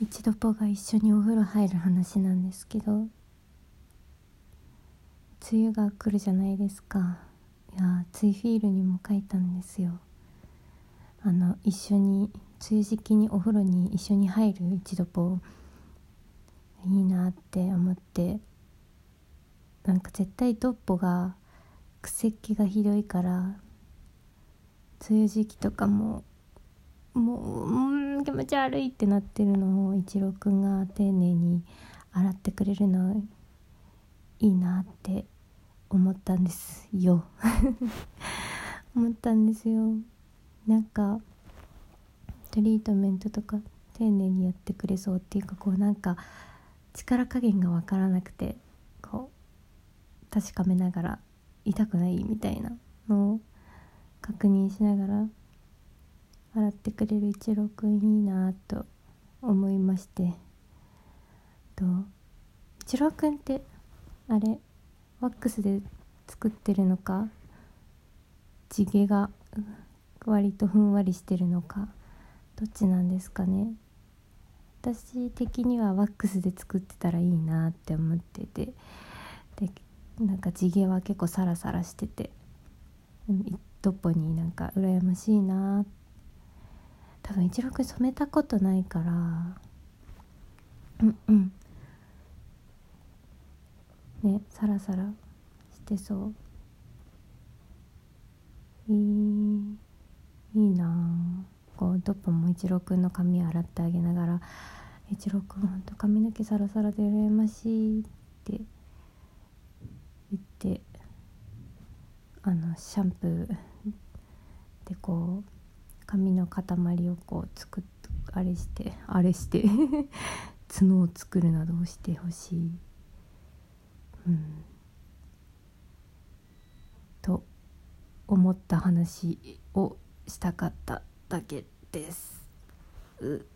一度ぽが一緒にお風呂入る話なんですけど梅雨が来るじゃないですか。いやツイフィールにも書いたんですよ。あの一緒に梅雨時期にお風呂に一緒に入る一度ぽいいなって思ってなんか絶対ドッポが癖っ気がひどいから梅雨時期とかももううん気持ち悪いってなってるのを一郎くんが丁寧に洗ってくれるのいいなって思ったんですよ。思ったんですよ。なんかトリートメントとか丁寧にやってくれそうっていうかこうなんか力加減が分からなくてこう確かめながら痛くないみたいなのを確認しながら洗ってくれる一郎くんいいなと思いまして。と一郎くんってあれワックスで作ってるのか？地毛が割とふんわりしてるのか？どっちなんですかね？私的にはワックスで作ってたらいいなって思ってて。でなんか地毛は結構サラサラしてて。一歩になんか羨ましいなって多分一郎くん染めたことないから。うんうん。ねサラサラしてそう。いいいいな。こうドッポも一郎くんの髪洗ってあげながら「一郎くんほんと髪の毛サラサラで羨ましい」って。言ってあのシャンプーでこう髪の塊をこう作っあれしてあれして 角を作るなどをしてほしい。うんと思った話をしたかっただけです。う